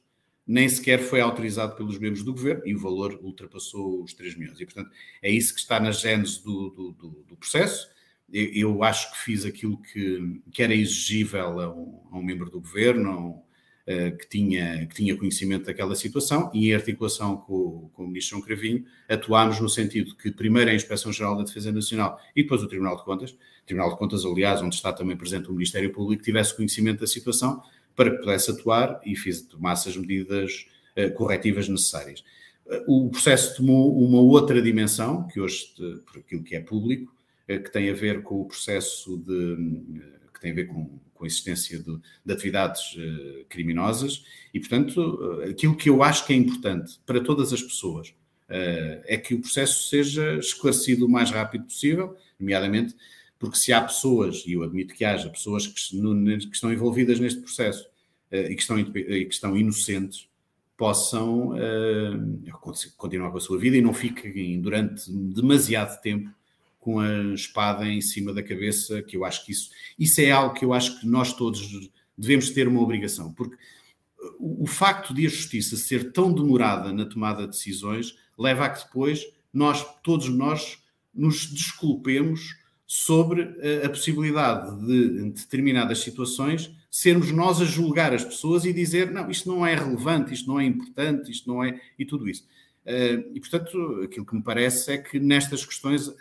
B: nem sequer foi autorizado pelos membros do governo e o valor ultrapassou os 3 milhões. E, portanto, é isso que está na gênese do, do, do, do processo. Eu, acho que fiz aquilo que, que era exigível a um, a um membro do governo, eh, que, tinha, que tinha conhecimento daquela situação e em articulação com, com o Ministro João Cravinho, atuámos no sentido que primeiro a Inspeção-Geral da Defesa Nacional e depois o Tribunal de Contas, Tribunal de Contas, aliás, onde está também presente o Ministério Público, tivesse conhecimento da situação para que pudesse atuar e fiz, tomasse as medidas uh, corretivas necessárias. O processo tomou uma outra dimensão, que hoje, por aquilo que é público, que tem a ver com o processo de. que tem a ver com com a existência de, de atividades uh, criminosas. E, portanto, uh, aquilo que eu acho que é importante para todas as pessoas uh, é que o processo seja esclarecido o mais rápido possível, nomeadamente porque se há pessoas, e eu admito que haja pessoas que, no, que estão envolvidas neste processo e que, estão, e que estão inocentes, possam continuar com a sua vida e não fiquem durante demasiado tempo com a espada em cima da cabeça, que eu acho que isso, isso é algo que eu acho que nós todos devemos ter uma obrigação, porque o, o facto de a justiça ser tão demorada na tomada de decisões leva a que depois nós, todos nós, nos desculpemos sobre a, a possibilidade de, em determinadas situações, sermos nós a julgar as pessoas e dizer, não, isto não é relevante, isto não é importante, isto não é, e tudo isso. Uh, e, portanto, aquilo que me parece é que nestas questões uh,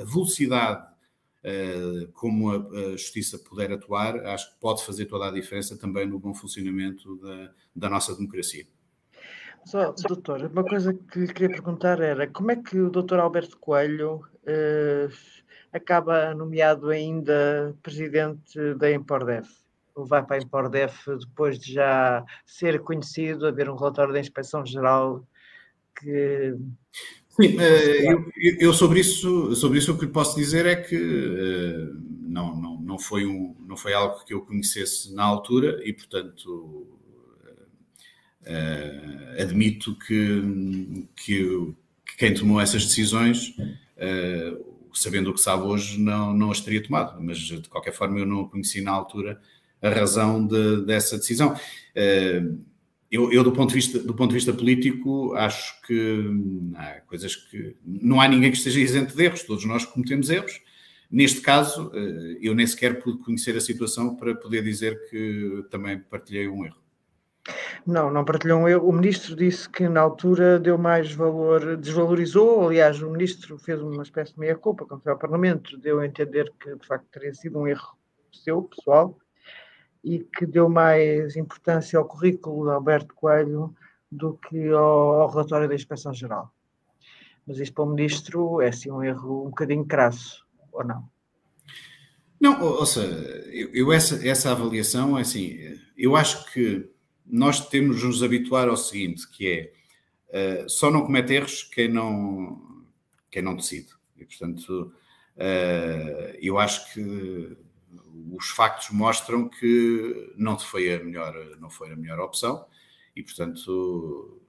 B: a velocidade uh, como a, a, justiça puder atuar, acho que pode fazer toda a diferença também no bom funcionamento da, da nossa democracia.
A: Só, doutor, uma coisa que lhe queria perguntar era como é que o doutor Alberto Coelho uh, acaba nomeado ainda presidente da Empordef? Ou vai para a Empordef depois de já ser conhecido, haver um relatório da Inspeção Geral que
B: Sim, eh, eu, eu, sobre, isso, sobre isso o que lhe posso dizer é que eh, não, não, não, foi um, não foi algo que eu conhecesse na altura e, portanto, eh, admito que, que, que, quem tomou essas decisões, sabendo o que sabe hoje, não, não as teria tomado, mas de qualquer forma eu não conheci na altura a razão de, dessa decisão eu, eu, do, ponto de vista, do ponto de vista político, acho que hum, há coisas que. Não há ninguém que esteja isento de erros, todos nós cometemos erros. Neste caso, eh, eu nem sequer pude conhecer a situação para poder dizer que também partilhei um erro.
A: Não, não partilhou um erro. O ministro disse que na altura deu mais valor, desvalorizou. Aliás, o ministro fez uma espécie de meia-culpa quando foi ao Parlamento, deu a entender que de facto teria sido um erro seu, pessoal, e que deu mais importância ao currículo de Alberto Coelho do que ao, ao relatório da Inspeção-Geral. Mas isto para o ministro é assim um erro um bocadinho crasso, ou não?
B: Não, ou eu, eu, essa, essa avaliação é assim, eu acho que nós temos de nos habituar ao seguinte, que é uh, só não comete erros quem não, quem não decide. E portanto, uh, eu acho que os factos mostram que não foi a melhor, não foi a melhor opção e, portanto,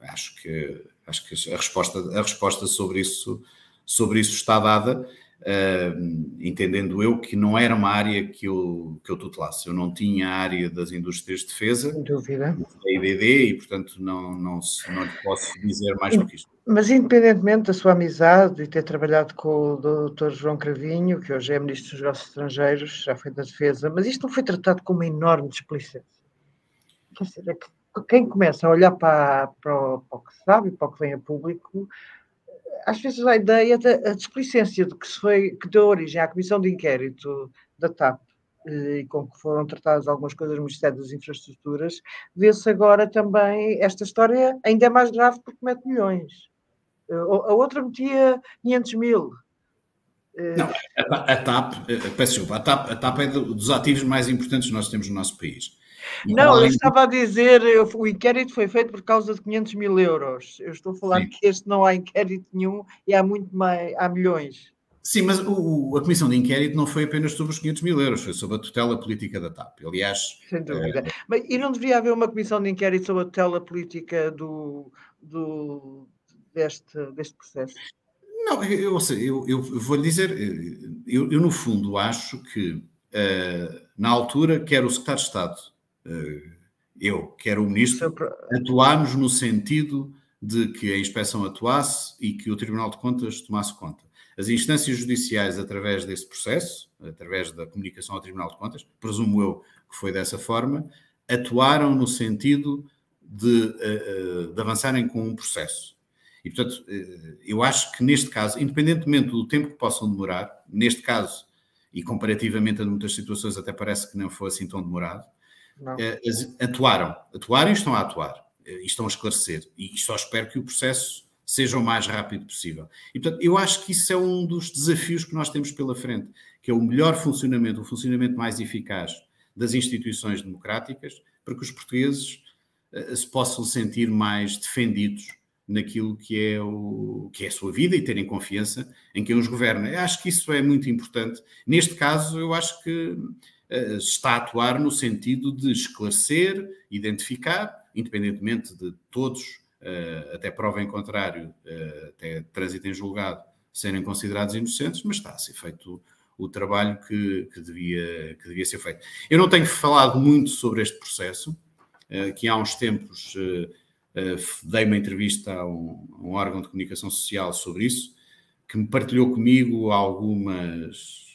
B: acho que, acho que a, resposta, a resposta sobre isso, sobre isso está dada. Uh, entendendo eu que não era uma área que eu, que eu tutelasse. Eu não tinha a área das indústrias de defesa,
A: Sem dúvida.
B: da IDD, e portanto não, não, não lhe posso dizer mais do que isto.
A: Mas independentemente da sua amizade e ter trabalhado com o Dr. João Cravinho, que hoje é Ministro dos Negócios Estrangeiros, já foi da Defesa, mas isto não foi tratado como uma enorme desplicência. Quer dizer, é que quem começa a olhar para, para, o, para o que sabe, para o que vem a público, às vezes a ideia da desplicência de que, se foi, que deu origem à Comissão de Inquérito da TAP eh, e com que foram tratadas algumas coisas no Ministério das Infraestruturas, vê-se agora também esta história ainda é mais grave porque mete milhões. Eh, a outra metia 500 mil.
B: Eh, Não, a, a TAP, peço desculpa, a TAP, a TAP é dos ativos mais importantes que nós temos no nosso país.
A: Não, eu estava a dizer, o inquérito foi feito por causa de 500 mil euros. Eu estou a falar Sim. que este não há inquérito nenhum e há muito mais, há milhões.
B: Sim, mas o, a comissão de inquérito não foi apenas sobre os 500 mil euros, foi sobre a tutela política da TAP. Aliás.
A: Sem dúvida. É... Mas, e não deveria haver uma comissão de inquérito sobre a tutela política do, do, deste, deste processo?
B: Não, eu, eu, eu vou lhe dizer, eu, eu, no fundo acho que uh, na altura, quer o secretário de Estado eh, eu, quer o Ministro, atuámos no sentido de que a inspeção atuasse e que o Tribunal de Contas tomasse conta. As instâncias judiciais, através desse processo, através da comunicação ao Tribunal de Contas, presumo eu que foi dessa forma, atuaram no sentido de, eh, eh, de avançarem com um processo. E, portanto, eu acho que neste caso, independentemente do tempo que possam demorar, neste caso, e comparativamente a muitas situações, até parece que não foi assim tão demorado, uh, atuaram, atuaram e estão a atuar, uh, e estão a esclarecer, e só espero que o processo seja o mais rápido possível. E, portanto, eu acho que isso é um dos desafios que nós temos pela frente, que é o melhor funcionamento, o funcionamento mais eficaz das instituições democráticas, para que os portugueses uh, se possam sentir mais defendidos naquilo que é, o, que é a sua vida e terem confiança em quem os governa. Eu acho que isso é muito importante. Neste caso, eu acho que eh, está a atuar no sentido de esclarecer, identificar, independentemente de todos, eh, até prova em contrário, eh, até trânsito em julgado, serem considerados inocentes, mas está a ser feito o trabalho que, que, devia, que devia ser feito. Eu não tenho falado muito sobre este processo, que há uns tempos dei uma entrevista a um, a um órgão de comunicação social sobre isso, que me partilhou comigo algumas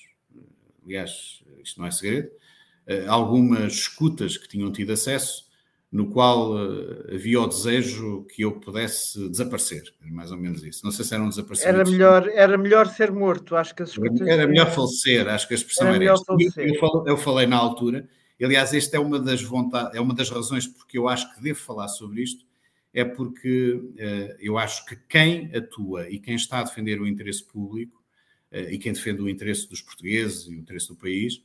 B: aliás, isto não é segredo, eh, algumas escutas que tinham tido acesso, no qual eh, havia o desejo que eu pudesse desaparecer, mais ou menos isso. Não sei se era um desaparecimento.
A: Era melhor, era melhor ser morto, acho que as
B: escutas... Era melhor falecer, acho que a expressão era, era esta. Eu, eu, eu, falei na altura, aliás, esta é uma das vontades, é uma das razões porque eu acho que devo falar sobre isto, é porque uh, eu acho que quem atua e quem está a defender o interesse público e quem defende o interesse dos portugueses e o interesse do país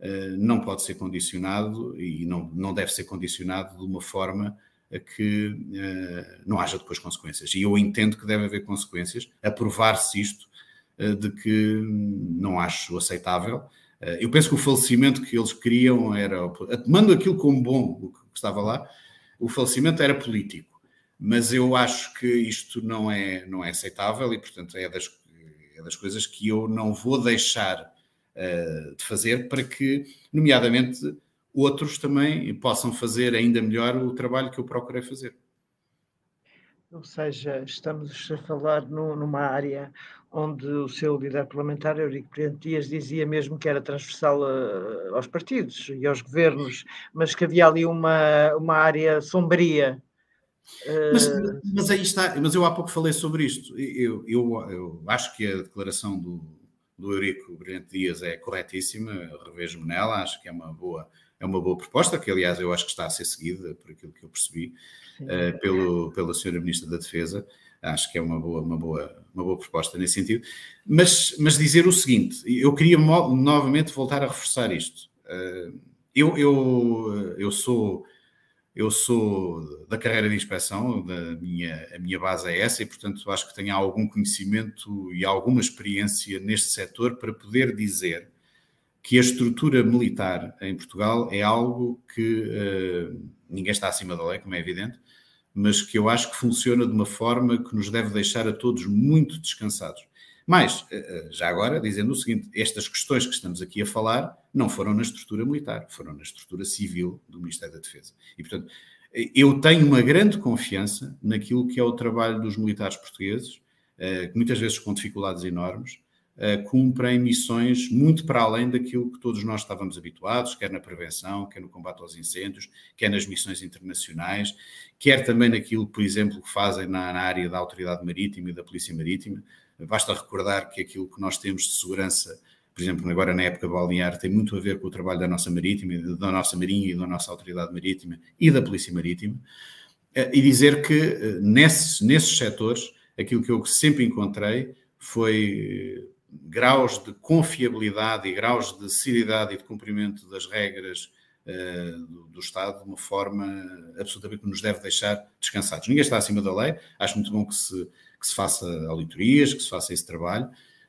B: eh, não pode ser condicionado e não, não deve ser condicionado de uma forma a que eh, não haja depois consequências. E eu entendo que deve haver consequências, aprovar-se isto de que não acho aceitável. Eu penso que o falecimento que eles queriam era, tomando aquilo como bom, o que estava lá, o falecimento era político. Mas eu acho que isto não é, não é aceitável e, portanto, é das das coisas que eu não vou deixar uh, de fazer para que, nomeadamente, outros também possam fazer ainda melhor o trabalho que eu procurei fazer.
A: Ou seja, estamos a falar no, numa área onde o seu líder parlamentar, Eurico Presidente Dias, dizia mesmo que era transversal a, aos partidos e aos governos, mas que havia ali uma, uma área sombria
B: mas, mas, aí está, mas eu há pouco falei sobre isto. Eu, eu, eu acho que a declaração do, do Eurico Brilhante Dias é corretíssima, revejo-me nela, acho que é uma boa, é uma boa proposta, que aliás eu acho que está a ser seguida, por aquilo que eu percebi, uh, pelo, pela senhora Ministra da Defesa. Acho que é uma boa, uma boa, uma boa proposta nesse sentido. Mas, mas dizer o seguinte, eu queria novamente voltar a reforçar isto. Uh, eu, eu, eu sou eu sou da carreira de inspeção, da minha, a minha base é essa e, portanto, acho que tenho algum conhecimento e alguma experiência neste setor para poder dizer que a estrutura militar em Portugal é algo que uh, ninguém está acima da lei, como é evidente, mas que eu acho que funciona de uma forma que nos deve deixar a todos muito descansados. Mas, eh, já agora, dizendo o seguinte: estas questões que estamos aqui a falar não foram na estrutura militar, foram na estrutura civil do Ministério da Defesa. E, portanto, eu tenho uma grande confiança naquilo que é o trabalho dos militares portugueses, que muitas vezes com dificuldades enormes, cumprem missões muito para além daquilo que todos nós estávamos habituados, quer na prevenção, quer no combate aos incêndios, quer nas missões internacionais, quer também naquilo, por exemplo, que fazem na área da Autoridade Marítima e da Polícia Marítima. Basta recordar que aquilo que nós temos de segurança por exemplo, agora na época balnear, tem muito a ver com o trabalho da nossa Marítima, da nossa Marinha e da nossa Autoridade Marítima e da Polícia Marítima, eh, e dizer que eh, nesses, nesses setores, aquilo que eu sempre encontrei foi graus de confiabilidade e graus de seriedade e de cumprimento das regras do, Estado de uma forma absolutamente que nos deve deixar descansados. Ninguém está acima da lei, acho muito bom que se, que se faça auditorias, que se faça esse trabalho,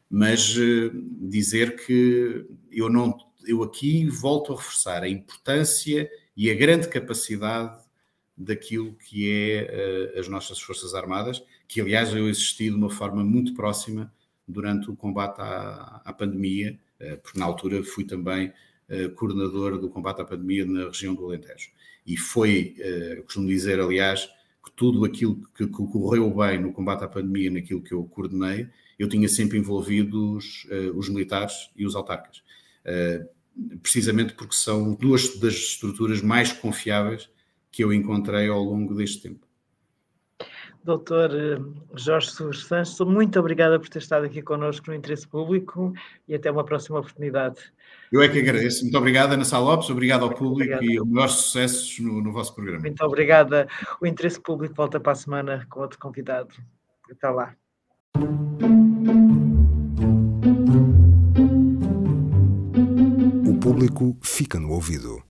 B: mas uh, dizer que eu não eu aqui volto a reforçar a importância e a grande capacidade daquilo que é uh, as nossas Forças Armadas, que aliás eu assisti de uma forma muito próxima durante o combate à, à pandemia, eh, porque na altura fui também eh, coordenador do combate à pandemia na região do Alentejo. E foi, eh, costumo dizer, aliás, tudo aquilo que, que correu bem no combate à pandemia, naquilo que eu coordenei, eu tinha sempre envolvido os, os militares e os autarcas. Precisamente porque são duas das estruturas mais confiáveis que eu encontrei ao longo deste tempo.
A: Doutor eh, Jorge Sousa Santos, muito obrigada por ter estado aqui connosco no Interesse Público e até uma próxima oportunidade.
B: Eu é que agradeço. Muito obrigada, Ana Sá Lopes, obrigado ao público obrigado. e melhores sucessos no, no, vosso programa.
A: Muito obrigada. O Interesse Público volta para a semana com outro convidado. Até lá.
C: O público fica no ouvido.